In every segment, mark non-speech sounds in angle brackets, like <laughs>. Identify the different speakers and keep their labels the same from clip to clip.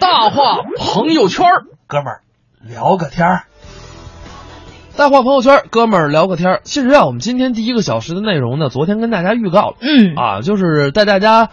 Speaker 1: 大话朋友圈，哥们儿聊个天儿。大话朋友圈，哥们儿聊个天儿。其实啊，我们今天第一个小时的内容呢，昨天跟大家预告了，
Speaker 2: 嗯
Speaker 1: 啊，就是带大家，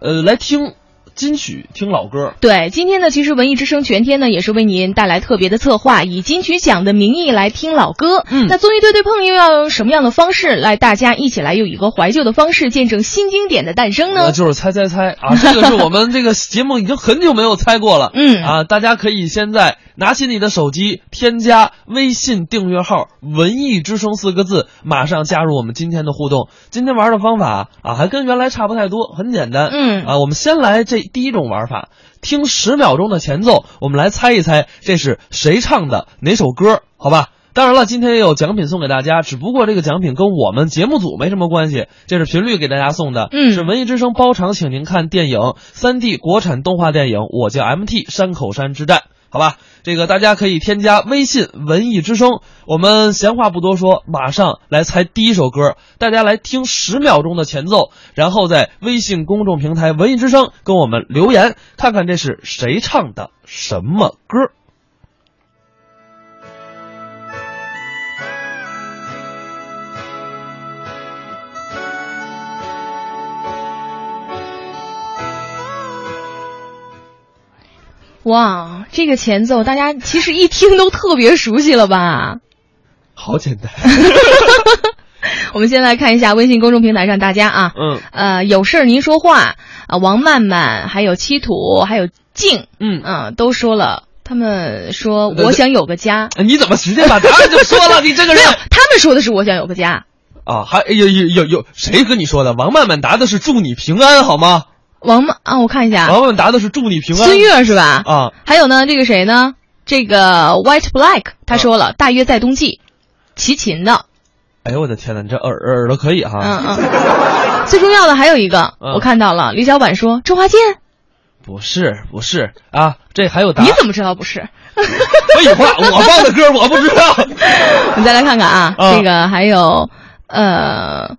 Speaker 1: 呃，来听金曲，听老歌。
Speaker 2: 对，今天呢，其实文艺之声全天呢也是为您带来特别的策划，以金曲奖的名义来听老歌。
Speaker 1: 嗯
Speaker 2: 那综艺对对碰又要用什么样的方式来大家一起来用一个怀旧的方式见证新经典的诞生呢？
Speaker 1: 那就是猜猜猜啊，这个是我们这个节目已经很久没有猜过了。<laughs>
Speaker 2: 嗯
Speaker 1: 啊，大家可以现在拿起你的手机，添加微信订阅号“文艺之声”四个字，马上加入我们今天的互动。今天玩的方法啊，还跟原来差不太多，很简单。
Speaker 2: 嗯
Speaker 1: 啊，我们先来这第一种玩法，听十秒钟的前奏，我们来猜一猜这是谁唱的哪首歌，好吧？当然了，今天也有奖品送给大家，只不过这个奖品跟我们节目组没什么关系，这是频率给大家送的，
Speaker 2: 嗯
Speaker 1: 是文艺之声包场，请您看电影三 D 国产动画电影《我叫 MT 山口山之战》，好吧？这个大家可以添加微信文艺之声，我们闲话不多说，马上来猜第一首歌，大家来听十秒钟的前奏，然后在微信公众平台文艺之声跟我们留言，看看这是谁唱的什么歌。
Speaker 2: 哇，这个前奏大家其实一听都特别熟悉了吧？
Speaker 1: 好简单，<laughs>
Speaker 2: 我们先来看一下微信公众平台上大家啊，
Speaker 1: 嗯
Speaker 2: 呃，有事儿您说话啊，王曼曼，还有七土，还有静，
Speaker 1: 嗯，
Speaker 2: 嗯、都说了。他们说我想有个家，
Speaker 1: 哎你怎么直接把答案就说了？<laughs> 你这个人
Speaker 2: 他们说的是我想有个家。
Speaker 1: 啊，还有有有有谁跟你说的？王曼曼答的是祝你平安，好吗？
Speaker 2: 王曼啊，我看一下，
Speaker 1: 王曼曼答的是祝你平安。
Speaker 2: 孙悦是吧？
Speaker 1: 啊，
Speaker 2: 还有呢，这个谁呢？这个 White Black 他说了，大约在冬季，齐秦的，
Speaker 1: 哎呦我的天呐，你这耳耳朵可以哈。
Speaker 2: 嗯嗯。最重要的还有一个，
Speaker 1: 嗯
Speaker 2: 我看到了，李小婉说周华健，
Speaker 1: 不是不是啊，这还有答案。
Speaker 2: 你怎么知道不是？
Speaker 1: 废话，我放的歌我不知道。<laughs>
Speaker 2: 你再来看看啊，
Speaker 1: 啊
Speaker 2: 这个还有，呃，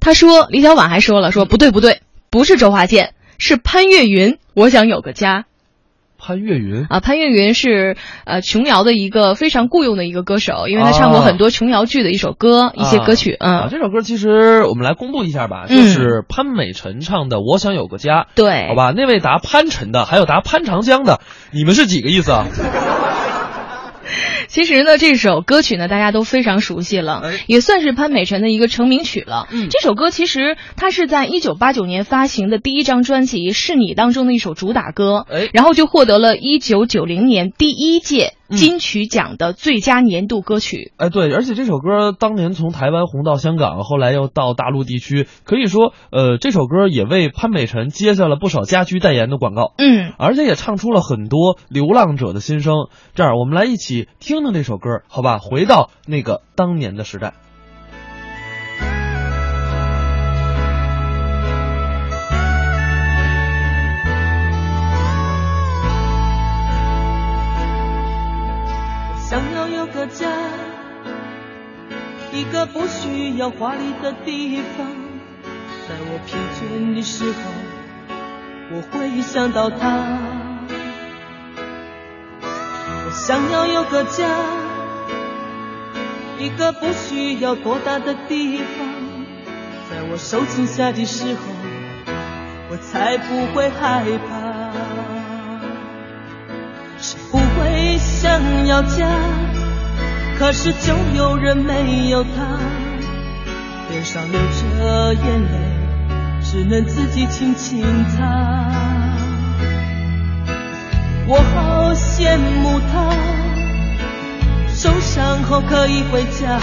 Speaker 2: 他说李小婉还说了，说不对不对，不是周华健，是潘越云，我想有个家
Speaker 1: 潘越云
Speaker 2: 啊。潘越云是呃琼瑶的一个非常雇佣的一个歌手，因为他唱过
Speaker 1: 啊
Speaker 2: 很多琼瑶剧的一首歌、一些歌曲，
Speaker 1: 啊，
Speaker 2: 嗯，
Speaker 1: 这首歌其实我们来公布一下吧，
Speaker 2: 嗯
Speaker 1: 就是潘美辰唱的《我想有个家》。
Speaker 2: 对，
Speaker 1: 好吧，那位答潘辰的，还有答潘长江的，你们是几个意思啊？<laughs>
Speaker 2: 其实呢，这首歌曲呢，大家都非常熟悉了，
Speaker 1: 哎
Speaker 2: 也算是潘美辰的一个成名曲了。
Speaker 1: 嗯
Speaker 2: 这首歌其实它是在一九八九年发行的第一张专辑《是你》当中的一首主打歌，
Speaker 1: 哎
Speaker 2: 然后就获得了一九九零年第一届
Speaker 1: 嗯
Speaker 2: 金曲奖的最佳年度歌曲。
Speaker 1: 哎，对，而且这首歌当年从台湾红到香港，后来又到大陆地区，可以说，呃，这首歌也为潘美辰接下了不少家居代言的广告。
Speaker 2: 嗯，
Speaker 1: 而且也唱出了很多流浪者的心声。这样，我们来一起听听这首歌，好吧？回到那个当年的时代。
Speaker 3: 想要有个家，一个不需要华丽的地方，在我疲倦的时候，我会想到他。我想要有个家，一个不需要多大的地方，在我受惊吓的时候，我才不会害怕。谁不会想要家？可是就有人没有他，脸上流着眼泪，只能自己轻轻擦。我好羡慕他，受伤后可以回家，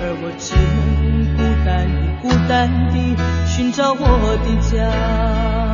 Speaker 3: 而我只能孤单地、孤单地寻找我的家。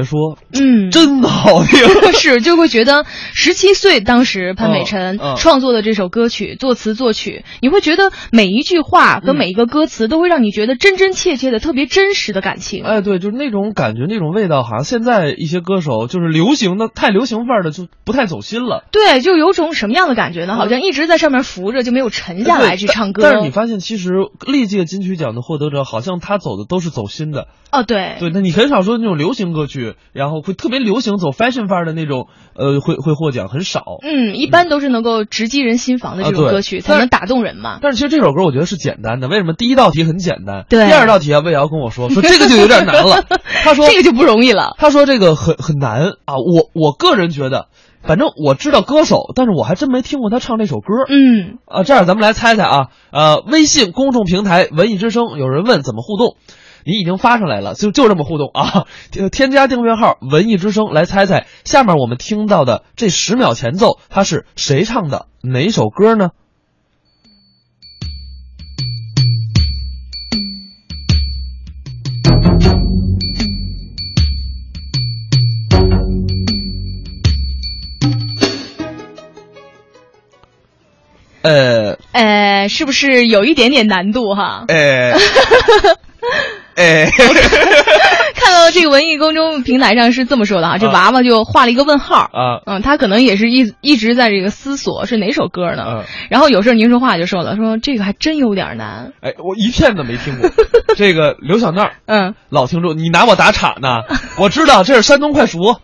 Speaker 1: 别说，
Speaker 2: 嗯，
Speaker 1: 真好听。<laughs>
Speaker 2: 是，就会觉得十七岁当时潘美辰创作的这首歌曲，作词作曲，你会觉得每一句话和每一个歌词都会让你觉得真真切切的、特别真实的感情。
Speaker 1: 哎，对，就是那种感觉，那种味道，好像现在一些歌手就是流行的太流行范儿的，就不太走心了。
Speaker 2: 对，就有种什么样的感觉呢？好像一直在上面浮着，就没有沉下来去唱歌。
Speaker 1: 但但是你发现，其实历届金曲奖的获得者，好像他走的都是走心的。
Speaker 2: 哦，对，
Speaker 1: 对，那你很少说那种流行歌曲，然后会特别流行走 fashion 范儿的那种，呃，会会获奖很少。
Speaker 2: 嗯，一般都是能够直击人心房的这种歌曲，才能打动人嘛。
Speaker 1: 但是其实这首歌我觉得是简单的，为什么？第一道题很简单，
Speaker 2: 对
Speaker 1: 第二道题啊，魏瑶跟我说说 <laughs> 这个就有点难了。他说
Speaker 2: 这个就不容易了。
Speaker 1: 他说这个很很难啊，我我个人觉得，反正我知道歌手，但是我还真没听过他唱这首歌。
Speaker 2: 嗯，
Speaker 1: 啊，这样咱们来猜猜啊，呃，微信公众平台文艺之声有人问怎么互动，你已经发上来了，就就这么互动啊，<laughs> 添添加订阅号文艺之声来猜猜，下面我们听到的这十秒前奏，它是谁唱的，哪首歌呢？呃，
Speaker 2: 呃，是不是有一点点难度哈？
Speaker 1: 哎，<laughs> 哎，<laughs>
Speaker 2: 看到这个文艺公众平台上是这么说的啊，这
Speaker 1: 啊
Speaker 2: 娃娃就画了一个问号。
Speaker 1: 啊，
Speaker 2: 嗯，他可能也是一一直在这个思索是哪首歌呢。
Speaker 1: 嗯
Speaker 2: 然后有事儿宁说话就说了，说这个还真有点难。
Speaker 1: 哎，我一片都没听过。<laughs> 这个刘小娜
Speaker 2: 嗯，
Speaker 1: 老听众，你拿我打岔呢？<laughs> 我知道这是山东快书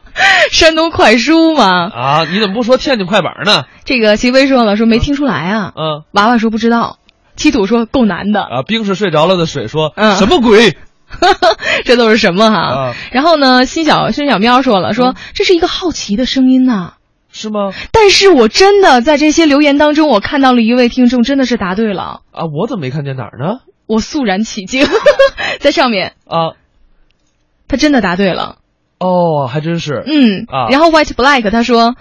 Speaker 2: 山东快书嘛，
Speaker 1: 啊，你怎么不说天津快板呢？
Speaker 2: 这个齐飞说了，说没听出来啊。
Speaker 1: 嗯
Speaker 2: 娃娃说不知道，七土说够难的，
Speaker 1: 啊，冰是睡着了的水说、
Speaker 2: 嗯
Speaker 1: 什么鬼 <laughs>
Speaker 2: 这都是什么哈？
Speaker 1: 啊？
Speaker 2: 然后呢，新小新小喵说了，说、这是一个好奇的声音呐、
Speaker 1: 是吗？
Speaker 2: 但是我真的在这些留言当中，我看到了一位听众真的是答对了，
Speaker 1: 啊，我怎么没看见哪儿呢？
Speaker 2: 我肃然起敬，<laughs> 在上面
Speaker 1: 啊，
Speaker 2: 他真的答对了，
Speaker 1: 哦，还真是。
Speaker 2: 嗯
Speaker 1: 啊
Speaker 2: 然后 White Black 他说，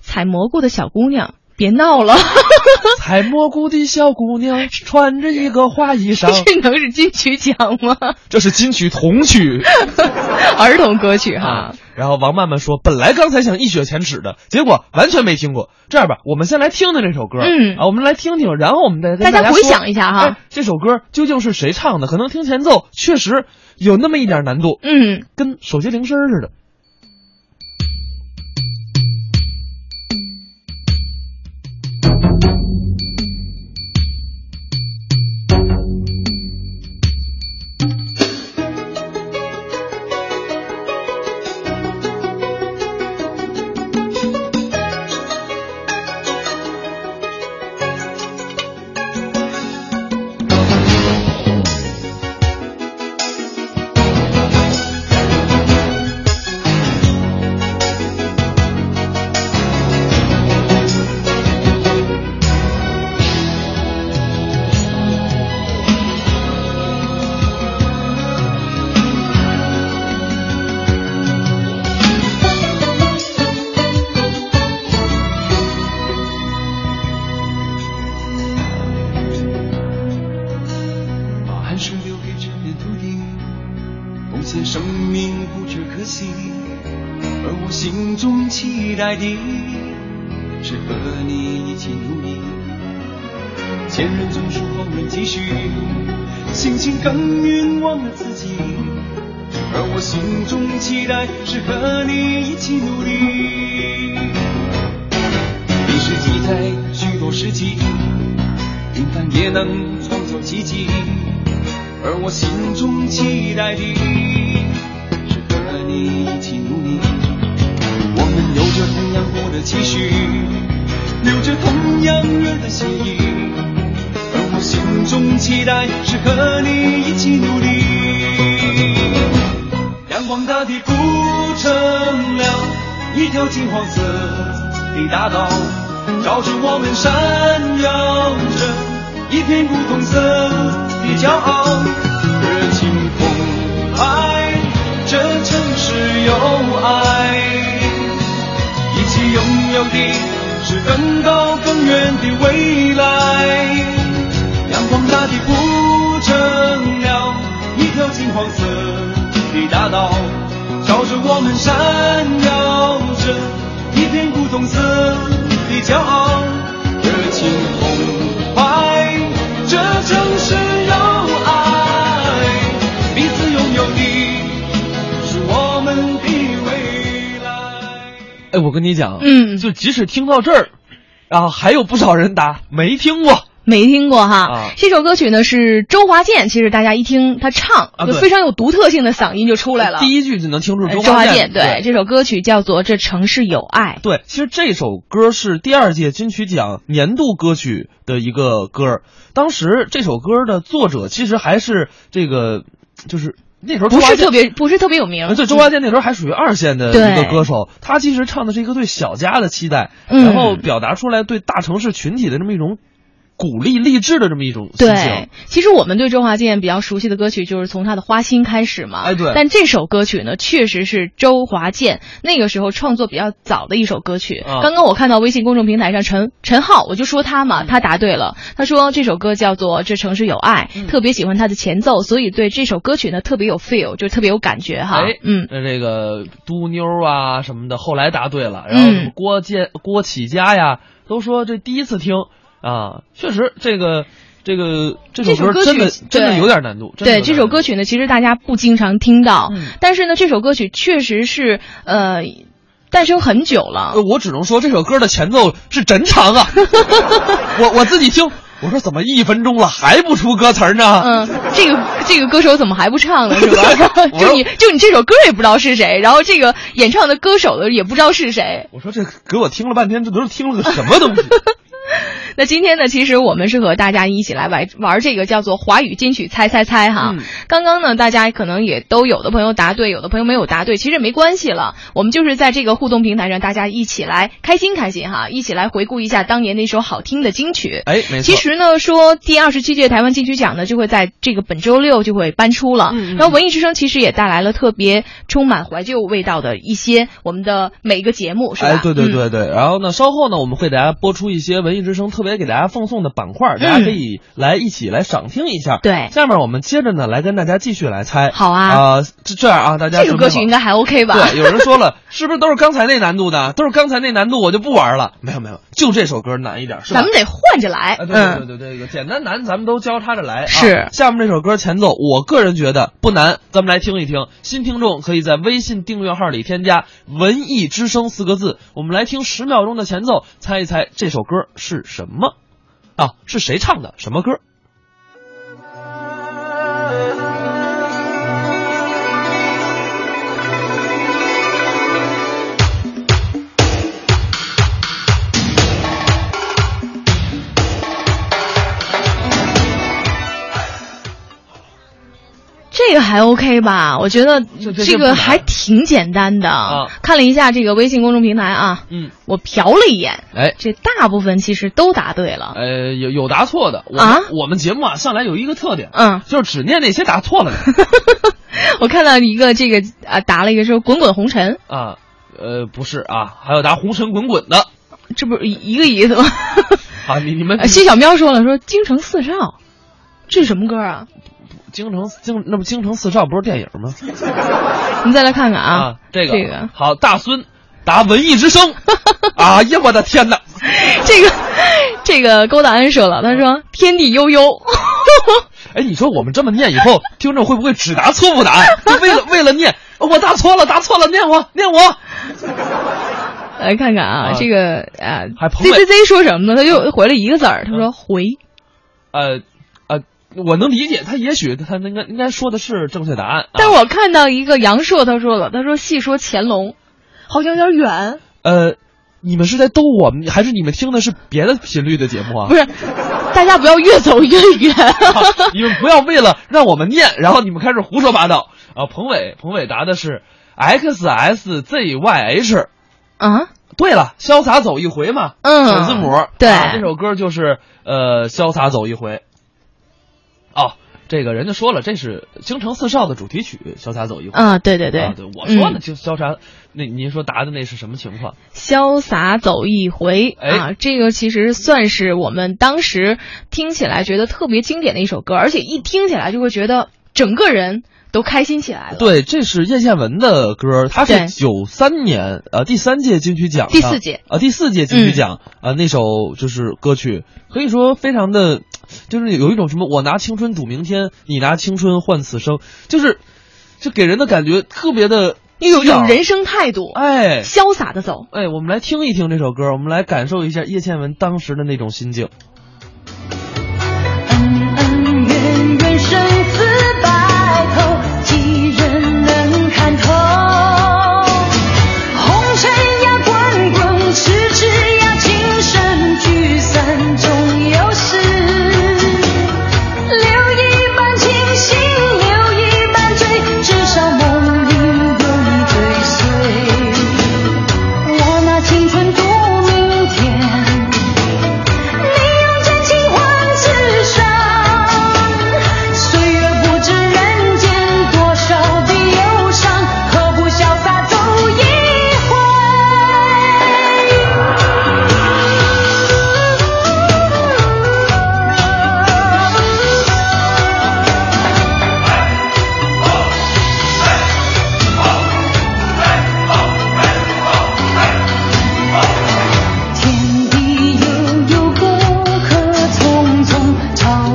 Speaker 2: 采蘑菇的小姑娘，别闹了，<laughs>
Speaker 1: 采蘑菇的小姑娘穿着一个花衣裳，
Speaker 2: 这能是金曲奖吗？
Speaker 1: 这是金曲童曲 <laughs>
Speaker 2: 儿童歌曲哈。
Speaker 1: 啊。然后王曼曼说，本来刚才想一雪前耻的，结果完全没听过。这样吧，我们先来听听这首歌，
Speaker 2: 嗯
Speaker 1: 啊，我们来听听，然后我们再跟
Speaker 2: 大家回想一下哈
Speaker 1: 哎这首歌究竟是谁唱的？可能听前奏确实有那么一点难度，
Speaker 2: 嗯，
Speaker 1: 跟手机铃声似的。
Speaker 4: 心中期待的，是和你一起努力。前人总是，后人继续，辛勤耕耘忘了自己。而我心中期待是和你一起努力。历史记载许多事迹，平凡也能创造奇迹。而我心中期待的是和你一起努力。我的期许，流着同样热的血液。而我心中期待是和你一起努力。阳光大地铺成了一条金黄色的大道，照着我们闪耀着一片古铜色的骄傲。热情澎湃，这城市有爱，是更高更远的未来。阳光大地铺成了一条金黄色的大道，照着我们闪耀着一片古铜色的骄傲，
Speaker 1: 哎，我跟你讲，
Speaker 2: 嗯
Speaker 1: 就即使听到这儿，啊，还有不少人答没听过。
Speaker 2: 没听过哈。
Speaker 1: 啊
Speaker 2: 这首歌曲呢是周华健，其实大家一听他唱，
Speaker 1: 啊
Speaker 2: 就非常有独特性的嗓音就出来了。
Speaker 1: 第一句就能听出。周
Speaker 2: 华健对这首歌曲叫做《这城市有爱》。
Speaker 1: 对，其实这首歌是第二届金曲奖年度歌曲的一个歌。当时这首歌的作者其实还是这个，就是那时候
Speaker 2: 不是特别不是特别有名
Speaker 1: 呃，对，周华健那时候还属于二线的一个歌手，他其实唱的是一个对小家的期待，
Speaker 2: 嗯
Speaker 1: 然后表达出来对大城市群体的这么一种鼓励励志的这么一种心情。
Speaker 2: 对，其实我们对周华健比较熟悉的歌曲就是从他的《花心》开始嘛。
Speaker 1: 哎对
Speaker 2: 但这首歌曲呢，确实是周华健那个时候创作比较早的一首歌曲。
Speaker 1: 啊
Speaker 2: 刚刚我看到微信公众平台上陈陈浩，我就说他
Speaker 1: 嗯
Speaker 2: 嘛，他答对了。他说这首歌叫做《这城市有爱》，
Speaker 1: 嗯
Speaker 2: 特别喜欢他的前奏，所以对这首歌曲呢特别有 feel，就特别有感觉哈。
Speaker 1: 哎，
Speaker 2: 嗯，
Speaker 1: 那这个嘟妞啊什么的，后来答对了，然后什么
Speaker 2: 嗯
Speaker 1: 郭建、郭启佳呀，都说这第一次听啊，确实这个这个这首
Speaker 2: 歌曲
Speaker 1: 真的真的有点难度。
Speaker 2: 对这首歌曲呢，其实大家不经常听到，
Speaker 1: 嗯
Speaker 2: 但是呢，这首歌曲确实是呃诞生很久了。
Speaker 1: 呃，我只能说这首歌的前奏是真长啊，<laughs> 我我自己听，我说怎么一分钟了还不出歌词呢？
Speaker 2: 嗯，这个这个歌手怎么还不唱呢？是吧？<laughs> 就你就你这首歌也不知道是谁，然后这个演唱的歌手的也不知道是谁。
Speaker 1: 我说这给我听了半天，这都是听了个什么东西？<laughs> <laughs>
Speaker 2: 那今天呢，其实我们是和大家一起来玩玩这个叫做华语金曲猜猜猜哈。
Speaker 1: 嗯
Speaker 2: 刚刚呢，大家可能也都有的朋友答对，有的朋友没有答对，其实也没关系了。我们就是在这个互动平台上，大家一起来开心开心哈，一起来回顾一下当年那首好听的金曲。
Speaker 1: 哎，没错。
Speaker 2: 其实呢，说第二十七届台湾金曲奖呢，就会在这个本周六就会颁出了。
Speaker 1: 嗯嗯
Speaker 2: 然后文艺之声其实也带来了特别充满怀旧味道的一些我们的每一个节目，是吧？
Speaker 1: 哎，对对
Speaker 2: 嗯
Speaker 1: 对对，然后呢，稍后呢，我们会给大家播出一些文艺之声特别给大家放送的板块，大家可以来一起来赏听一下。
Speaker 2: 嗯对
Speaker 1: 下面我们接着呢来跟大家继续来猜。
Speaker 2: 好啊
Speaker 1: 啊，这这样啊，大家
Speaker 2: 这首
Speaker 1: 准备好
Speaker 2: 歌曲应该还 OK 吧？
Speaker 1: 对，有人说了，<laughs> 是不是都是刚才那难度的？都是刚才那难度，我就不玩了。没有没有，就这首歌难一点，是吧？
Speaker 2: 咱们得换着来。
Speaker 1: 啊，对对
Speaker 2: 嗯，
Speaker 1: 对对，这个简单难咱们都交叉着来。啊
Speaker 2: 是
Speaker 1: 下面这首歌前奏，我个人觉得不难，咱们来听一听。新听众可以在微信订阅号里添加“文艺之声”四个字，我们来听十秒钟的前奏，猜一猜这首歌是是什么？啊，是谁唱的？什么歌？
Speaker 2: 这个还 OK 吧？我觉得
Speaker 1: 这
Speaker 2: 个还挺简单的。
Speaker 1: 啊
Speaker 2: 看了一下这个微信公众平台啊，
Speaker 1: 嗯，
Speaker 2: 我瞟了一眼，
Speaker 1: 哎。
Speaker 2: 这大部分其实都答对了。
Speaker 1: 呃，有有答错的，我们、
Speaker 2: 啊
Speaker 1: 我们节目啊，向来有一个特点，
Speaker 2: 嗯，
Speaker 1: 就是只念那些答错了的 <laughs>
Speaker 2: 我看到一个这个啊，答了一个说“滚滚红尘
Speaker 1: 啊，呃，不是啊，还有答红尘滚滚的”，
Speaker 2: 这不是一一个意思吗？<laughs>
Speaker 1: 啊，你你们
Speaker 2: 呃谢小喵说了，说“京城四少”，这是什么歌啊？
Speaker 1: 京城京那不京城四少不是电影吗？<laughs>
Speaker 2: 你再来看看啊，
Speaker 1: 啊，这个
Speaker 2: 这个
Speaker 1: 好，大孙答文艺之声，<laughs> 哎呀，我的天哪！
Speaker 2: 这个这个勾大恩说了，他说“天地悠悠 <laughs> ”，
Speaker 1: 哎，你说我们这么念以后，听众会不会只答错误答案？就为了为了念，哦我答错了，答错了，念我念我。
Speaker 2: 来看看啊，
Speaker 1: 啊
Speaker 2: 这个啊
Speaker 1: 还彭
Speaker 2: ，Z Z Z 说什么呢？他又回了一个字儿，他说“回
Speaker 1: 呃呃，我能理解，他也许他应该应该说的是正确答案”，。
Speaker 2: 但
Speaker 1: 啊、
Speaker 2: 我看到一个杨硕，他说了，他说细说乾隆，好像有点远，
Speaker 1: 呃，你们是在逗我们，还是你们听的是别的频率的节目啊？
Speaker 2: 不是，大家不要越走越远。
Speaker 1: 你们不要为了让我们念，然后你们开始胡说八道啊！彭伟，彭伟答的是 X S Z Y H。
Speaker 2: 啊，
Speaker 1: 对了，潇洒走一回嘛，
Speaker 2: 嗯
Speaker 1: 首字母。
Speaker 2: 对
Speaker 1: 啊这首歌就是呃，潇洒走一回。哦，这个人家说了，这是《京城四少》的主题曲，《潇洒走一回》。
Speaker 2: 啊，对对对，
Speaker 1: 啊对，我说呢，
Speaker 2: 嗯
Speaker 1: 就潇洒。那您说答的那是什么情况？
Speaker 2: 潇洒走一回、
Speaker 1: 哎
Speaker 2: 啊，这个其实算是我们当时听起来觉得特别经典的一首歌，而且一听起来就会觉得整个人都开心起来了。
Speaker 1: 对，这是叶倩文的歌，她是九三年呃第三届金曲奖
Speaker 2: 第四届
Speaker 1: 啊、第四届金曲奖啊、那首就是歌曲，可以说非常的，就是有一种什么我拿青春赌明天，你拿青春换此生，就是就给人的感觉特别的
Speaker 2: 有一种人生态度，
Speaker 1: 哎
Speaker 2: 潇洒的走。
Speaker 1: 哎，我们来听一听这首歌，我们来感受一下叶倩文当时的那种心境。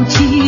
Speaker 5: 潮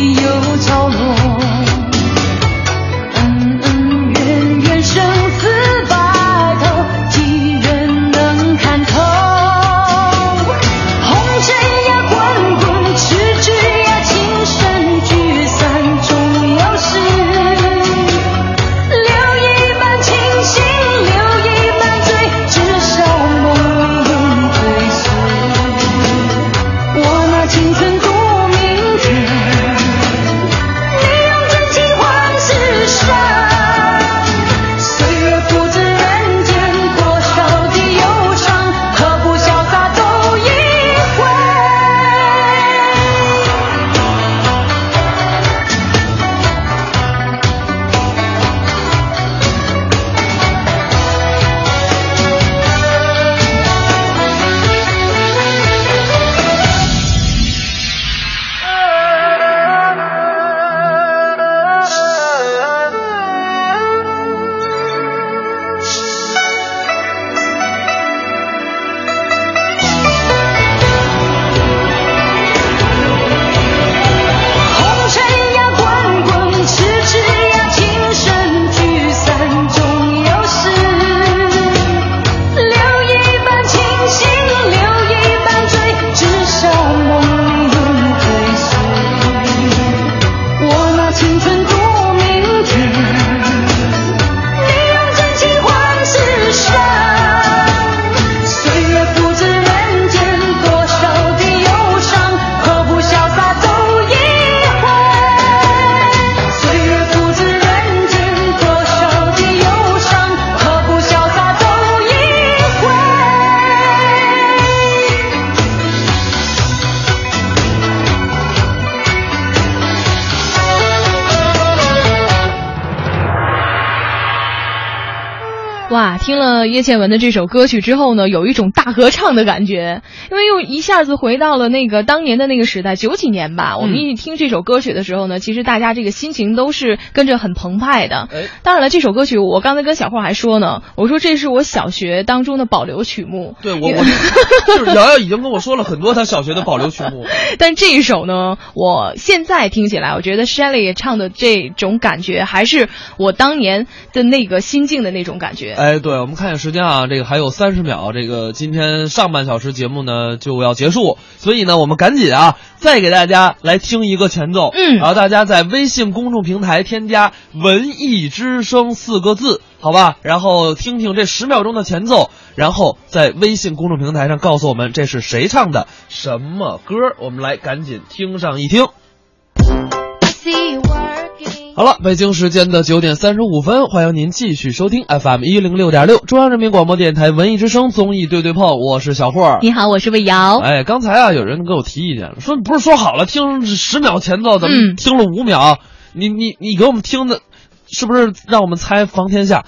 Speaker 2: 了叶倩文的这首歌曲之后呢，有一种大合唱的感觉，因为又一下子回到了那个当年的那个时代，九几年吧。我们一听这首歌曲的时候呢，其实大家这个心情都是跟着很澎湃的。
Speaker 1: 哎
Speaker 2: 当然了，这首歌曲我刚才跟小霍还说呢，我说这是我小学当中的保留曲目。
Speaker 1: 对我我 <laughs> 就是瑶瑶已经跟我说了很多她小学的保留曲目。<laughs>
Speaker 2: 但这一首呢，我现在听起来，我觉得 Shelley 唱的这种感觉，还是我当年的那个心境的那种感觉。
Speaker 1: 哎，对，我们看时间啊，这个还有三十秒，这个今天上半小时节目呢就要结束，所以呢，我们赶紧啊，再给大家来听一个前奏，
Speaker 2: 嗯
Speaker 1: 然后大家在微信公众平台添加“文艺之声”四个字，好吧，然后听听这十秒钟的前奏，然后在微信公众平台上告诉我们这是谁唱的什么歌，我们来赶紧听上一听。好了，北京时间的九点三十五分，欢迎您继续收听 FM 一零六点六中央人民广播电台文艺之声综艺对对碰，我是小霍。
Speaker 2: 你好，我是魏瑶。
Speaker 1: 哎，刚才啊，有人给我提意见了，说不是说好了听十秒前奏，怎么
Speaker 2: 嗯
Speaker 1: 听了五秒？你你你给我们听的，是不是让我们猜防天下？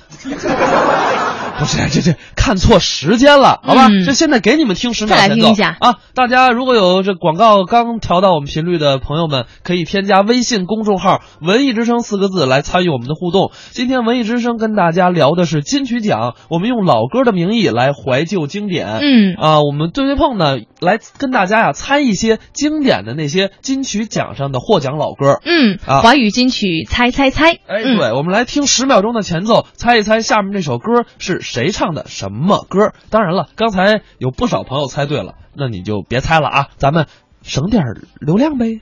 Speaker 1: 不是这这看错时间了，好吧？
Speaker 2: 嗯
Speaker 1: 这现在给你们听十秒
Speaker 2: 再来
Speaker 1: 前奏
Speaker 2: 听一下
Speaker 1: 啊！大家如果有这广告刚调到我们频率的朋友们，可以添加微信公众号“文艺之声”四个字来参与我们的互动。今天文艺之声跟大家聊的是金曲奖，我们用老歌的名义来怀旧经典。
Speaker 2: 嗯
Speaker 1: 啊，我们对对碰呢，来跟大家呀猜一些经典的那些金曲奖上的获奖老歌。
Speaker 2: 嗯，
Speaker 1: 啊
Speaker 2: 华语金曲猜猜猜，
Speaker 1: 哎，
Speaker 2: 嗯
Speaker 1: 对，我们来听十秒钟的前奏，猜一猜下面这首歌是谁唱的，什么歌？当然了，刚才有不少朋友猜对了，那你就别猜了啊，咱们省点流量呗。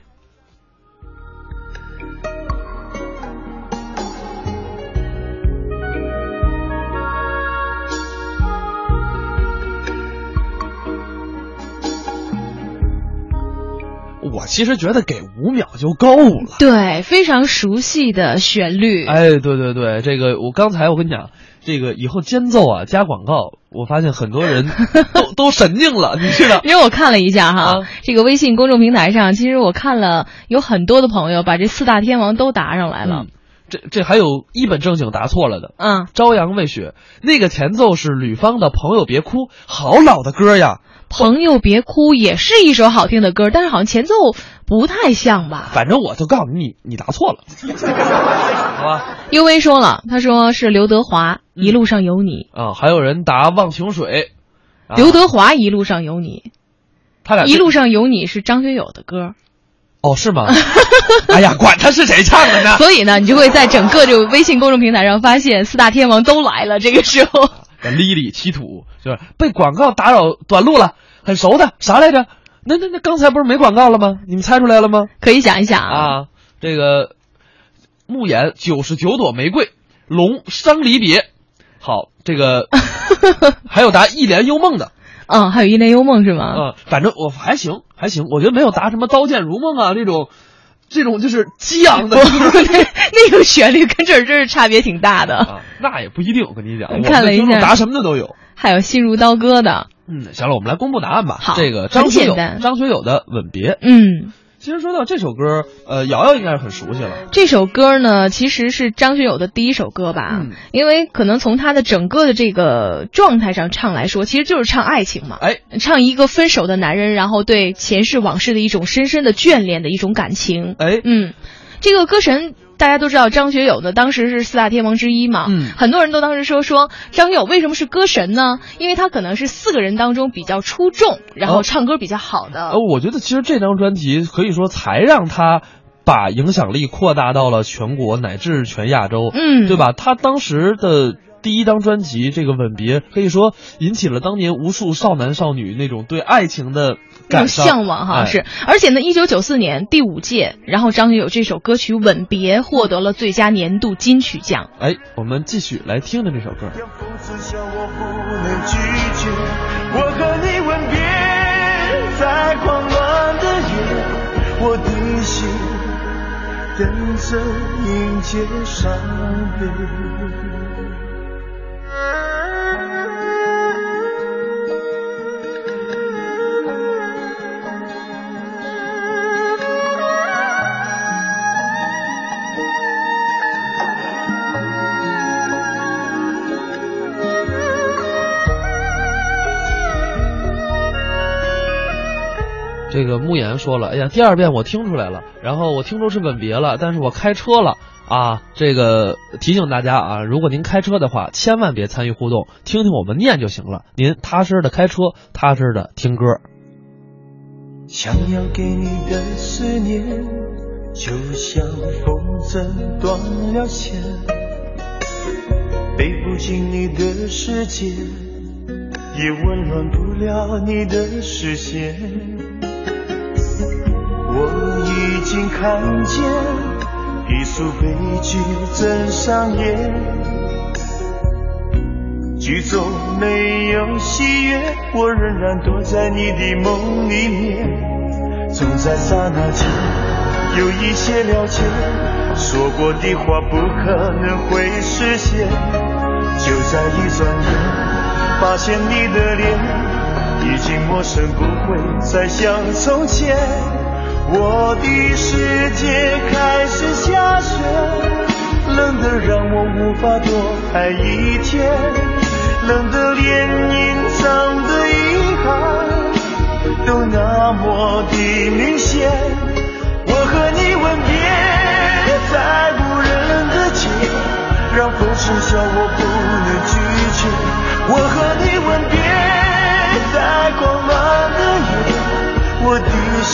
Speaker 1: 我其实觉得给五秒就够了。
Speaker 2: 对，非常熟悉的旋律。
Speaker 1: 哎，对对对，这个我刚才我跟你讲，这个以后间奏啊加广告，我发现很多人 <laughs> 都都神经了，你知道？
Speaker 2: 因为我看了一下哈，
Speaker 1: 啊
Speaker 2: 这个微信公众平台上，其实我看了有很多的朋友把这四大天王都答上来了
Speaker 1: 嗯。这这还有一本正经答错了的，
Speaker 2: 嗯，《
Speaker 1: 朝阳未雪》那个前奏是吕方的《朋友别哭》，好老的歌呀。
Speaker 2: 朋友别哭也是一首好听的歌，但是好像前奏不太像吧？
Speaker 1: 反正我就告诉你，你答错了，<laughs> 好吧？
Speaker 2: 幽微说了，他说是刘德华《
Speaker 1: 嗯
Speaker 2: 一路上有你》，
Speaker 1: 啊，还有人答《忘情水》啊，
Speaker 2: 刘德华《一路上有你
Speaker 1: 他俩》，
Speaker 2: 一路上有你是张学友的歌，
Speaker 1: 哦是吗？<laughs> 哎呀，管他是谁唱的呢？
Speaker 2: 所以呢，你就会在整个这个微信公众平台上发现四大天王都来了。这个时候，
Speaker 1: 丽丽七土就是被广告打扰短路了，很熟的啥来着？那那那刚才不是没广告了吗？你们猜出来了吗？
Speaker 2: 可以想一想啊，
Speaker 1: 啊，这个慕言九十九朵玫瑰，龙伤离别，好，这个 <laughs> 还有答一帘幽梦的，
Speaker 2: 嗯，还有一帘幽梦是吗？
Speaker 1: 嗯，反正我还行还行，我觉得没有答什么刀剑如梦啊这种，这种就是激昂的，
Speaker 2: 那那个旋律跟这儿真是差别挺大的。
Speaker 1: 啊，那也不一定，我跟你讲，我
Speaker 2: 看了一下
Speaker 1: 答什么的都有。
Speaker 2: 还有心如刀割的，
Speaker 1: 嗯，行了，我们来公布答案吧。
Speaker 2: 好
Speaker 1: 这个张学友，张学友的《吻别》。
Speaker 2: 嗯，
Speaker 1: 其实说到这首歌，呃，瑶瑶应该是很熟悉了。
Speaker 2: 这首歌呢，其实是张学友的第一首歌吧，
Speaker 1: 嗯
Speaker 2: 因为可能从他的整个的这个状态上唱来说，其实就是唱爱情嘛，
Speaker 1: 哎，
Speaker 2: 唱一个分手的男人，然后对前世往事的一种深深的眷恋的一种感情。
Speaker 1: 哎，
Speaker 2: 嗯，这个歌神大家都知道，张学友呢，当时是四大天王之一嘛。
Speaker 1: 嗯
Speaker 2: 很多人都当时说说张学友为什么是歌神呢？因为他可能是四个人当中比较出众，然后
Speaker 1: 哦
Speaker 2: 唱歌比较好的。
Speaker 1: 呃，我觉得其实这张专辑可以说才让他把影响力扩大到了全国乃至全亚洲，
Speaker 2: 嗯，
Speaker 1: 对？吧？他当时的第一张专辑这个《吻别》，可以说引起了当年无数少男少女那种对爱情的感
Speaker 2: 向往哈、
Speaker 1: 哎
Speaker 2: 是，而且呢，一九九四年第五届，然后张学友这首歌曲《吻别》获得了最佳年度金曲奖。
Speaker 1: 哎，我们继续来听着这首歌。
Speaker 6: 我和你吻别在狂乱的夜，我的心等着迎接伤悲。
Speaker 1: 这个慕言说了，哎呀，第二遍我听出来了，然后我听出是吻别了，但是我开车了啊。这个提醒大家啊，如果您开车的话，千万别参与互动，听听我们念就行了。您踏实的开车，踏实的听歌。
Speaker 6: 想要给你的思念，就像风筝断了线，背不进你的世界，也温暖不了你的视线。我已经看见一出悲剧正上演，剧中没有喜悦，我仍然躲在你的梦里面。总在刹那间有一些了解，说过的话不可能会实现。就在一转眼，发现你的脸已经陌生，不会再像从前。我的世界开始下雪，冷得让我无法多爱一天。冷得连隐藏的遗憾都那么的明显。我和你吻别在无人的街，让风痴笑我不能拒绝。我和你吻别在光暖的夜，我的心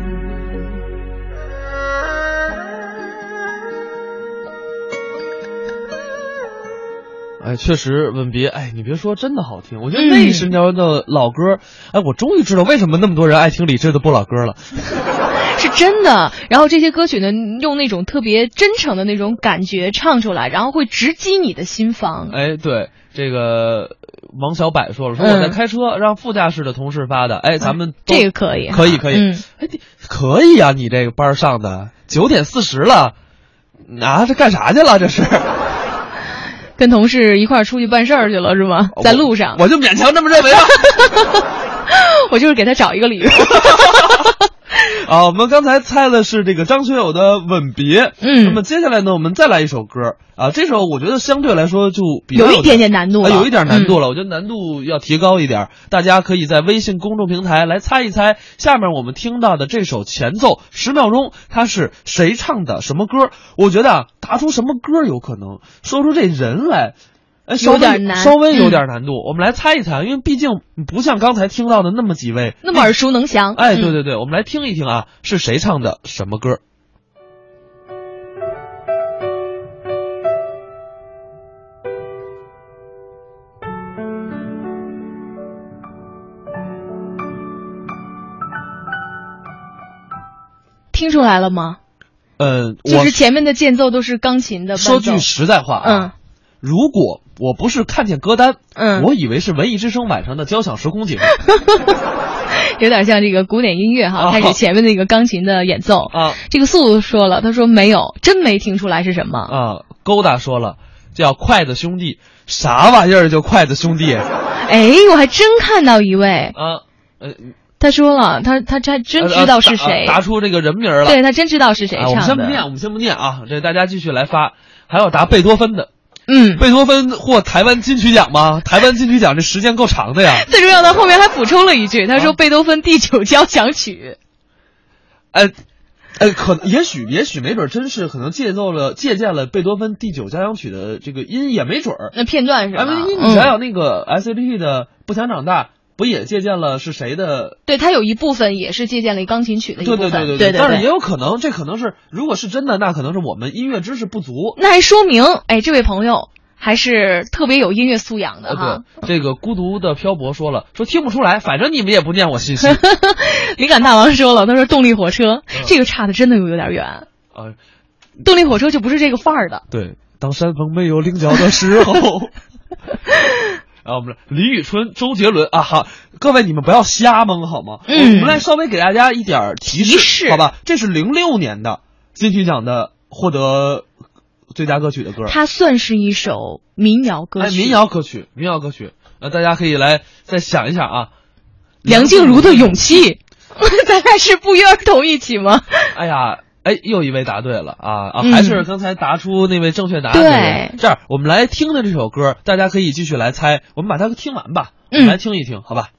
Speaker 1: 哎，确实吻别，哎，你别说，真的好听。我觉得那十年的老歌，哎，我终于知道为什么那么多人爱听李志的不老歌了。<laughs>
Speaker 2: 是真的。然后这些歌曲呢，用那种特别真诚的那种感觉唱出来，然后会直击你的心房。
Speaker 1: 哎，对，这个王小柏说了，说我在开车，让副驾驶的同事发的。哎，咱们都
Speaker 2: 这个可以，
Speaker 1: 可以，可以。
Speaker 2: 嗯，
Speaker 1: 哎，可以啊，你这个班上的九点四十了，啊，这干啥去了？这是。
Speaker 2: 跟同事一块儿出去办事儿去了是吗？在路上，
Speaker 1: 我就勉强这么认为吧。<laughs> <laughs>
Speaker 2: 我就是给他找一个理由。<laughs>
Speaker 1: 啊，我们刚才猜的是这个张学友的《吻别》，
Speaker 2: 嗯，
Speaker 1: 那么接下来呢，我们再来一首歌啊，这首我觉得相对来说就比较
Speaker 2: 有一点点难度
Speaker 1: 有一点难度了，我觉得难度要提高一点。大家可以在微信公众平台来猜一猜，下面我们听到的这首前奏十秒钟，它是谁唱的什么歌？我觉得啊，答出什么歌有可能，说出这人来。哎，稍微
Speaker 2: 有点难
Speaker 1: 稍微有点难度。我们来猜一猜，因为毕竟不像刚才听到的那么几位
Speaker 2: 那么耳熟能详。
Speaker 1: 哎，对
Speaker 2: 嗯
Speaker 1: 对对，我们来听一听啊，是谁唱的什么歌？
Speaker 2: 听出来了吗？
Speaker 1: 嗯，
Speaker 2: 就是前面的间奏都是钢琴的。
Speaker 1: 说句实在话
Speaker 2: 嗯
Speaker 1: 啊，如果我不是看见歌单，
Speaker 2: 嗯
Speaker 1: 我以为是文艺之声晚上的交响时空节目 <laughs>
Speaker 2: 有点像这个古典音乐哈，
Speaker 1: 啊
Speaker 2: 开始前面那个钢琴的演奏。
Speaker 1: 啊
Speaker 2: 这个素素说了，他说没有，真没听出来是什么。
Speaker 1: 啊！勾搭说了，叫筷子兄弟，啥玩意儿就筷子兄弟啊？<laughs>
Speaker 2: 哎，我还真看到一位，
Speaker 1: 呃，
Speaker 2: 他说了，他他他真知道是谁，
Speaker 1: 呃答答出这个人名了。
Speaker 2: 对他真知道是谁
Speaker 1: 啊，我们
Speaker 2: 唱。
Speaker 1: 先不念，我们先不念啊，这大家继续来发。还有答贝多芬的，
Speaker 2: 嗯，
Speaker 1: 贝多芬获台湾金曲奖吗？台湾金曲奖这时间够长的呀。<laughs>
Speaker 2: 最重要的后面还补充了一句，他说
Speaker 1: 啊
Speaker 2: 贝多芬第九交响曲。
Speaker 1: 哎，哎，可也许也许没准真是可能借奏了借鉴了贝多芬第九交响曲的这个音也没准儿。
Speaker 2: 那片段是吧？
Speaker 1: 哎，你想想那个 S H P 的《不想长大》，不也借鉴了是谁的？
Speaker 2: 对他有一部分也是借鉴了钢琴曲的一部
Speaker 1: 对
Speaker 2: 分，
Speaker 1: 对对
Speaker 2: 对
Speaker 1: 但是也有可能，这可能是如果是真的，那可能是我们音乐知识不足。
Speaker 2: 那还说明，哎，这位朋友还是特别有音乐素养的
Speaker 1: 呃，
Speaker 2: 哈。
Speaker 1: 对，这个孤独的漂泊说了，说听不出来，反正你们也不念我信息 <laughs>
Speaker 2: 灵感大王说了，他说动力火车、这个差的真的有点远，
Speaker 1: 啊。
Speaker 2: 动力火车就不是这个范儿的。
Speaker 1: 对，当山峰没有棱角的时候。<laughs> 啊，我们来李宇春、周杰伦啊好，各位你们不要瞎蒙好吗？
Speaker 2: 嗯
Speaker 1: 我们来稍微给大家一点提示，好吧？这是零六年的金曲奖的获得最佳歌曲的歌，
Speaker 2: 它算是一首民谣歌
Speaker 1: 哎，
Speaker 2: 曲，
Speaker 1: 民谣歌曲，民谣歌曲。那大家可以来再想一想啊。
Speaker 2: 梁静茹的《勇气》，<laughs> 咱俩是不约而同一起吗？
Speaker 1: 哎呀，哎，又一位答对了啊啊！
Speaker 2: 嗯
Speaker 1: 还是刚才答出那位正确答案的人。
Speaker 2: 对
Speaker 1: 这样，我们来听的这首歌，大家可以继续来猜，我们把它听完吧，我
Speaker 2: 嗯
Speaker 1: 们来听一听，好吧？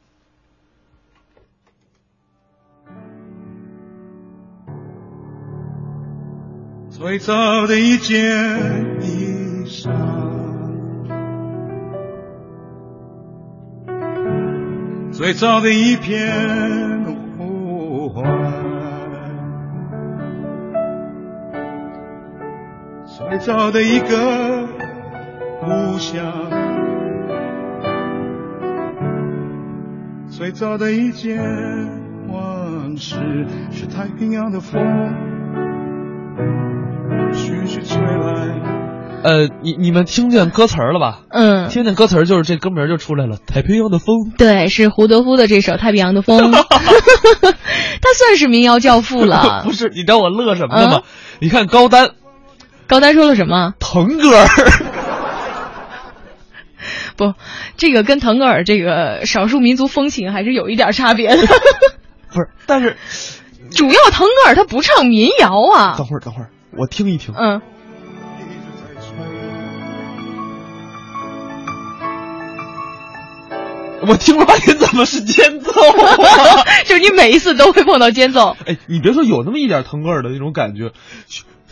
Speaker 6: 最早的一件衣裳，最早的一片最早的一个故乡，最早的一件往事，是太平洋的风。徐徐吹来，
Speaker 1: 呃，你你们听见歌词了吧？
Speaker 2: 嗯，
Speaker 1: 听见歌词就是这歌名就出来了，《太平洋的风》。
Speaker 2: 对，是胡德夫的这首《太平洋的风》，<laughs> 他算是民谣教父了。<laughs>
Speaker 1: 不是，你知道我乐什么呢吗？
Speaker 2: 嗯
Speaker 1: 你看高丹
Speaker 2: 高丹说了什么？
Speaker 1: 腾格尔，<laughs>
Speaker 2: 不，这个跟腾格尔这个少数民族风情还是有一点差别的。<laughs>
Speaker 1: 不是，但是 <laughs>
Speaker 2: 主要腾格尔他不唱民谣啊
Speaker 1: 等。会儿等会儿，我听一听。
Speaker 2: 嗯，
Speaker 1: 我听半天怎么是间奏啊？
Speaker 2: 就是你每一次都会碰到间奏，
Speaker 1: 哎，你别说，有那么一点腾格尔的那种感觉，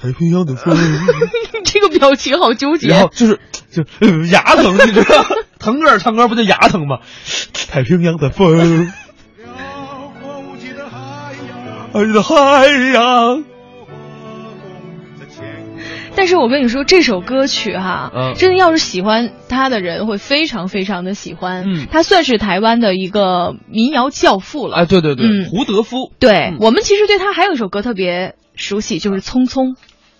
Speaker 1: 太平洋的风，<laughs>
Speaker 2: 这个表情好纠结。
Speaker 1: 然后就是就、呃牙疼，你知道？<laughs> 腾格尔唱歌不就牙疼吗？太平洋的风，哎的海洋，
Speaker 2: 但是我跟你说，这首歌曲哈，
Speaker 1: 嗯。
Speaker 2: 真的要是喜欢他的人会非常非常的喜欢。
Speaker 1: 嗯。
Speaker 2: 他算是台湾的一个民谣教父了。
Speaker 1: 哎，对对对，
Speaker 2: 嗯。
Speaker 1: 胡德夫，
Speaker 2: 对、
Speaker 1: 嗯。
Speaker 2: 我们其实对他还有一首歌特别熟悉，就是《匆匆》，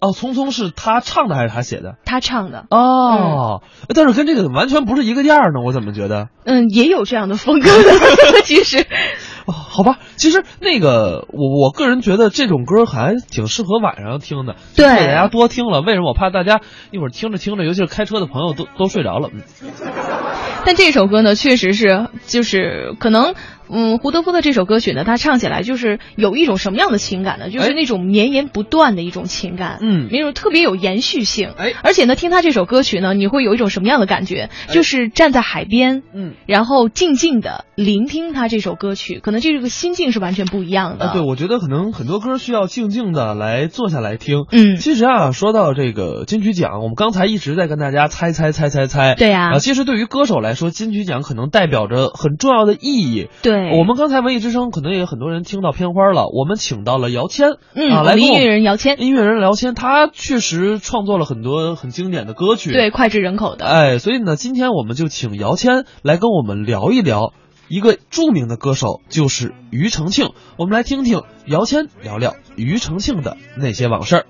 Speaker 1: 哦，匆匆是他唱的还是他写的？
Speaker 2: 他唱的。
Speaker 1: 哦，但是跟这个完全不是一个样儿呢，我怎么觉得？
Speaker 2: 嗯，也有这样的风格的，<laughs> 其实。<laughs>
Speaker 1: 哦，好吧，其实那个我我个人觉得这种歌还挺适合晚上听的，
Speaker 2: 对
Speaker 1: 给大家多听了。为什么？我怕大家一会儿听着听着，尤其是开车的朋友都都睡着了。嗯 <laughs>
Speaker 2: 但这首歌呢，确实是就是可能，嗯，胡德夫的这首歌曲呢，他唱起来就是有一种什么样的情感呢？就是
Speaker 1: 哎
Speaker 2: 那种绵延不断的一种情感，
Speaker 1: 嗯
Speaker 2: 那种特别有延续性。
Speaker 1: 哎
Speaker 2: 而且呢，听他这首歌曲呢，你会有一种什么样的感觉？就是站在海边，
Speaker 1: 嗯，
Speaker 2: 然后静静的聆听他这首歌曲，可能这个心境是完全不一样的。
Speaker 1: 啊，对，我觉得可能很多歌需要静静的来坐下来听。
Speaker 2: 嗯
Speaker 1: 其实啊，说到这个金曲奖，我们刚才一直在跟大家猜猜猜猜猜。
Speaker 2: 对呀
Speaker 1: 啊，其实对于歌手来说，金曲奖可能代表着很重要的意义。
Speaker 2: 对，
Speaker 1: 我们刚才文艺之声可能也有很多人听到片花了，我们请到了姚谦，
Speaker 2: 嗯，
Speaker 1: 啊，来
Speaker 2: 音乐人姚谦，
Speaker 1: 音乐人姚谦，他确实创作了很多很经典的歌曲。
Speaker 2: 对，脍炙人口的。
Speaker 1: 哎，所以呢，今天我们就请姚谦来跟我们聊一聊一个著名的歌手，就是庾澄庆。我们来听听姚谦聊聊庾澄庆的那些往事儿。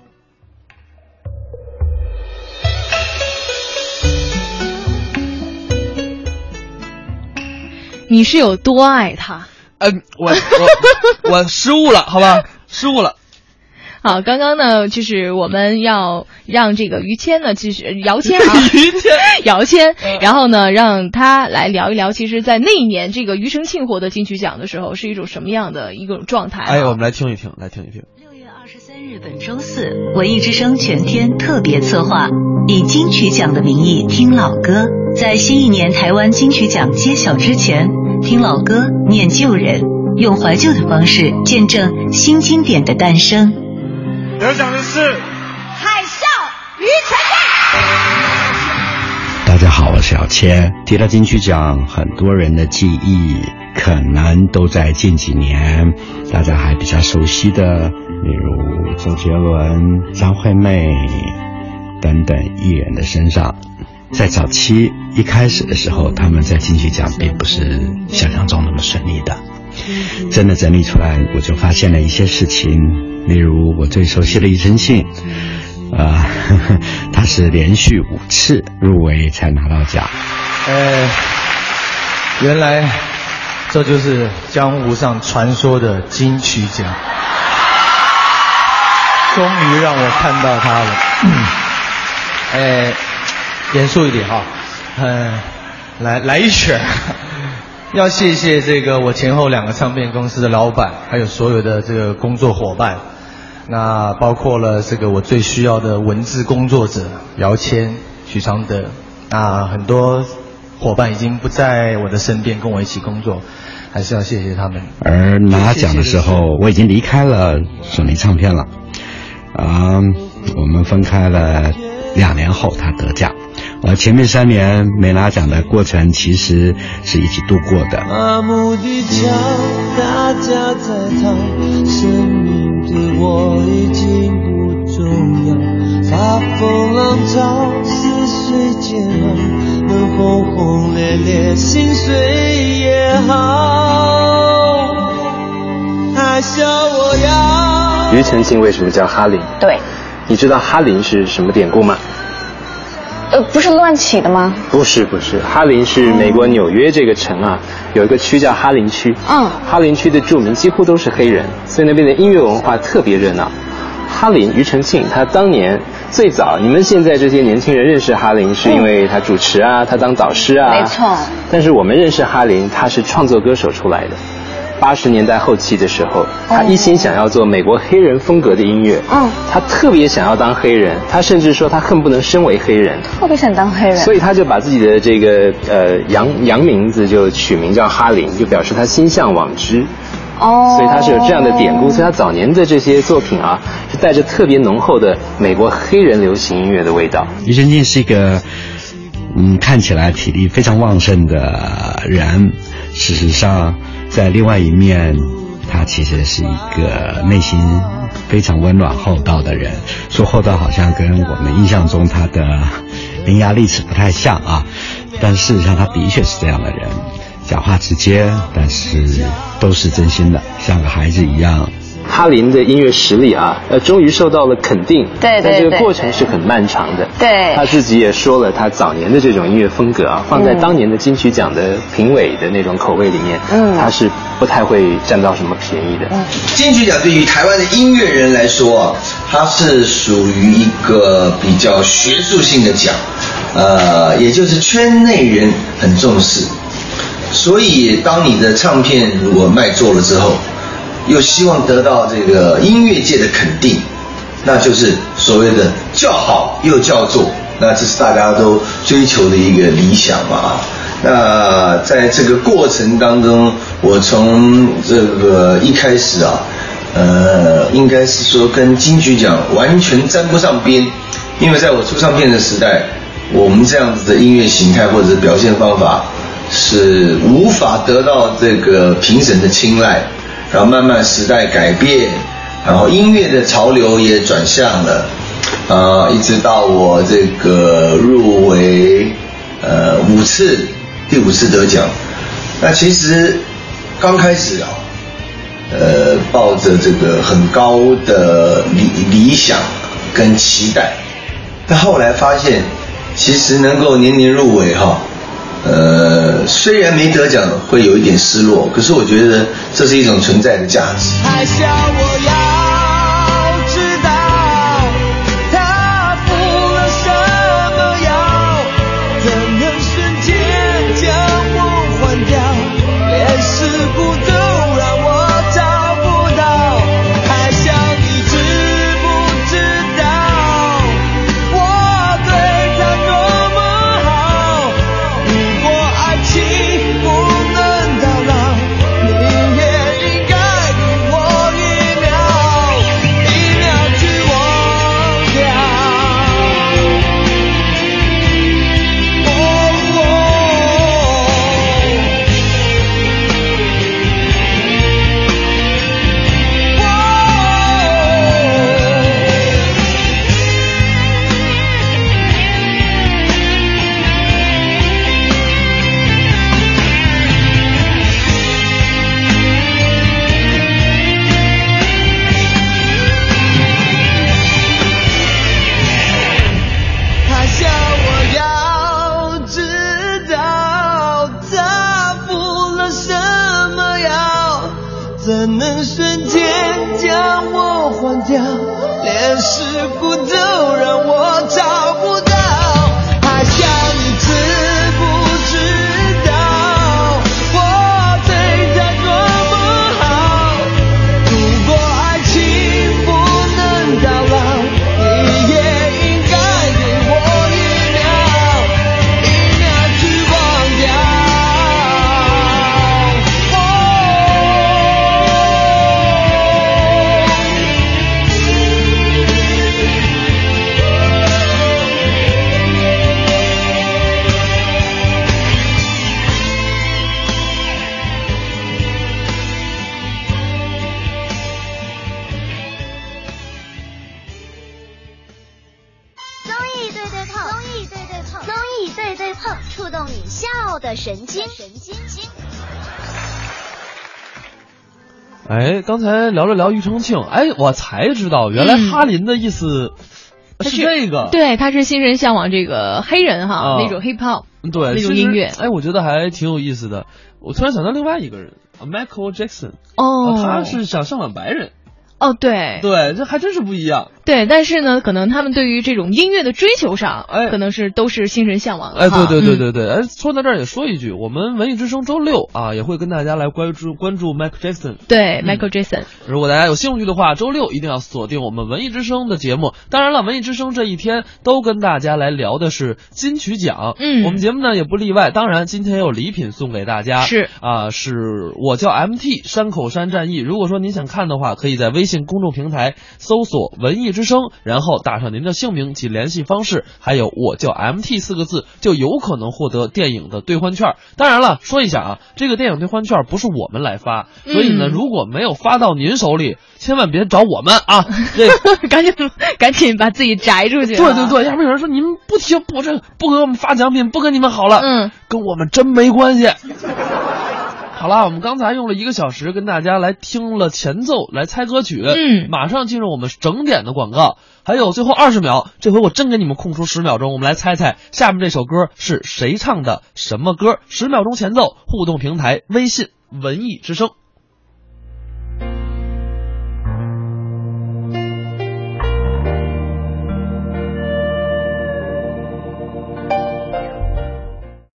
Speaker 2: 你是有多爱他？
Speaker 1: 嗯，我我我失误了，好吧，<laughs> 失误了。
Speaker 2: 好，刚刚呢，就是我们要让这个于谦呢，继续姚谦啊，<laughs>
Speaker 1: 于谦，<laughs>
Speaker 2: 姚谦
Speaker 1: 嗯，
Speaker 2: 然后呢，让他来聊一聊，其实，在那一年这个庾澄庆获得金曲奖的时候，是一种什么样的一种状态、啊？
Speaker 1: 哎，我们来听一听，来听一听。
Speaker 7: 六月二十三日本周四，文艺之声全天特别策划，以金曲奖的名义听老歌，在新一年台湾金曲奖揭晓之前，听老歌念旧人，用怀旧的方式见证新经典的诞生。
Speaker 6: 得奖的是
Speaker 8: 海啸庾澄庆。
Speaker 9: 大家好，我是小千。提到金曲奖，很多人的记忆可能都在近几年大家还比较熟悉的，例如周杰伦、张惠妹等等艺人的身上。在早期一开始的时候，他们在金曲奖并不是想象中那么顺利的。真的整理出来，我就发现了一些事情，例如我最熟悉的庾澄庆，啊、<laughs> 他是连续五次入围才拿到奖。
Speaker 10: 呃，原来这就是江湖上传说的金曲奖，终于让我看到他了。<laughs> 呃，严肃一点哈，嗯、来来一曲。<laughs> 要谢谢这个我前后两个唱片公司的老板，还有所有的这个工作伙伴，那包括了这个我最需要的文字工作者姚谦、许常德，那很多伙伴已经不在我的身边跟我一起工作，还是要谢谢他们。
Speaker 9: 而拿奖的时候，我已经离开了索尼唱片了。啊、我们分开了两年后，他得奖。呃，前面三年没拿奖的过程，其实是一起度过的。
Speaker 5: 麻木地瞧大家在逃，生命对我已经不重要。发疯浪潮似水煎熬，能轰轰烈烈心碎也好。还笑我要。
Speaker 11: 庾澄庆为什么叫哈林？
Speaker 8: 对，
Speaker 11: 你知道哈林是什么典故吗？呃，不是乱起的吗？
Speaker 12: 不是不是，哈林是美国纽约这个城啊，有一个区叫哈林区。
Speaker 11: 嗯，
Speaker 12: 哈林区的住民几乎都是黑人，所以那边的音乐文化特别热闹。哈林庾澄庆他当年最早，你们现在这些年轻人认识哈林是因为他主持啊，他当导师啊。
Speaker 11: 没错。
Speaker 12: 但是我们认识哈林，他是创作歌手出来的。八十年代后期的时候，他一心想要做美国黑人风格的音乐。
Speaker 11: 嗯，
Speaker 12: 他特别想要当黑人，他甚至说他恨不能身为黑人。
Speaker 11: 特别想当黑人。
Speaker 12: 所以他就把自己的这个呃洋洋名字就取名叫哈林，就表示他心向往之。
Speaker 11: 哦。
Speaker 12: 所以他是有这样的典故，所以他早年的这些作品啊，是带着特别浓厚的美国黑人流行音乐的味道。
Speaker 9: 庾澄庆是一个嗯看起来体力非常旺盛的人，事实上。在另外一面，他其实是一个内心非常温暖厚道的人。说厚道好像跟我们印象中他的伶牙俐齿不太像啊，但事实上他的确是这样的人，讲话直接，但是都是真心的，像个孩子一样。
Speaker 12: 哈林的音乐实力啊，呃，终于受到了肯定。
Speaker 11: 对对对。
Speaker 12: 但这个过程是很漫长的。
Speaker 11: 对。
Speaker 12: 他自己也说了，他早年的这种音乐风格啊，放在当年的金曲奖的评委的那种口味里面，嗯，他是不太会占到什么便宜的。嗯。
Speaker 13: 金曲奖对于台湾的音乐人来说啊，它是属于一个比较学术性的奖，呃，也就是圈内人很重视，所以当你的唱片如果卖座了之后。又希望得到这个音乐界的肯定，那就是所谓的叫好又叫座，那这是大家都追求的一个理想嘛。那在这个过程当中，我从这个一开始啊，呃，应该是说跟金曲奖完全沾不上边，因为在我出唱片的时代，我们这样子的音乐形态或者表现方法是无法得到这个评审的青睐。然后慢慢时代改变，然后音乐的潮流也转向了，啊，一直到我这个入围，呃，五次，第五次得奖。那其实刚开始啊，呃，抱着这个很高的理理想跟期待，但后来发现，其实能够年年入围哈。呃，虽然没得奖会有一点失落，可是我觉得这是一种存在的价值。
Speaker 1: 连事故都让我找不到。刚才聊了聊庾澄庆，哎，我才知道原来哈林的意思，是这个，
Speaker 2: 对，他是新人向往这个黑人哈、
Speaker 1: 啊。
Speaker 2: 那种 hip hop
Speaker 1: 对
Speaker 2: 那种音乐。
Speaker 1: 哎，我觉得还挺有意思的。我突然想到另外一个人啊，Michael Jackson，
Speaker 2: 哦，
Speaker 1: 啊他是想向往白人，
Speaker 2: 哦对。
Speaker 1: 对，这还真是不一样。
Speaker 2: 对，但是呢，可能他们对于这种音乐的追求上，
Speaker 1: 哎
Speaker 2: 可能是都是心神向往的
Speaker 1: 哎，对对对
Speaker 2: 嗯
Speaker 1: 对对，哎，说到这儿也说一句，我们文艺之声周六啊也会跟大家来关注关注 Michael Jackson。
Speaker 2: 对
Speaker 1: 嗯
Speaker 2: Michael Jackson，
Speaker 1: 如果大家有兴趣的话，周六一定要锁定我们文艺之声的节目。当然了，文艺之声这一天都跟大家来聊的是金曲奖，
Speaker 2: 嗯
Speaker 1: 我们节目呢也不例外。当然，今天也有礼品送给大家，
Speaker 2: 是
Speaker 1: 啊，是我叫 MT 山口山战役。如果说您想看的话，可以在微信公众平台搜索“文艺之声”，然后打上您的姓名及联系方式，还有“我叫 MT” 四个字，就有可能获得电影的兑换券。当然了，说一下啊，这个电影兑换券不是我们来发，所以呢，
Speaker 2: 嗯
Speaker 1: 如果没有发到您手里，千万别找我们啊！<laughs> 这
Speaker 2: 赶紧赶紧把自己摘出去。
Speaker 1: 对对对，要不然有人说你们不听不这不给我们发奖品，不跟你们好了，
Speaker 2: 嗯，
Speaker 1: 跟我们真没关系。好了，我们刚才用了一个小时跟大家来听了前奏，来猜歌曲，
Speaker 2: 嗯
Speaker 1: 马上进入我们整点的广告，还有最后二十秒，这回我真给你们空出十秒钟，我们来猜猜下面这首歌是谁唱的，什么歌？十秒钟前奏，互动平台微信文艺之声。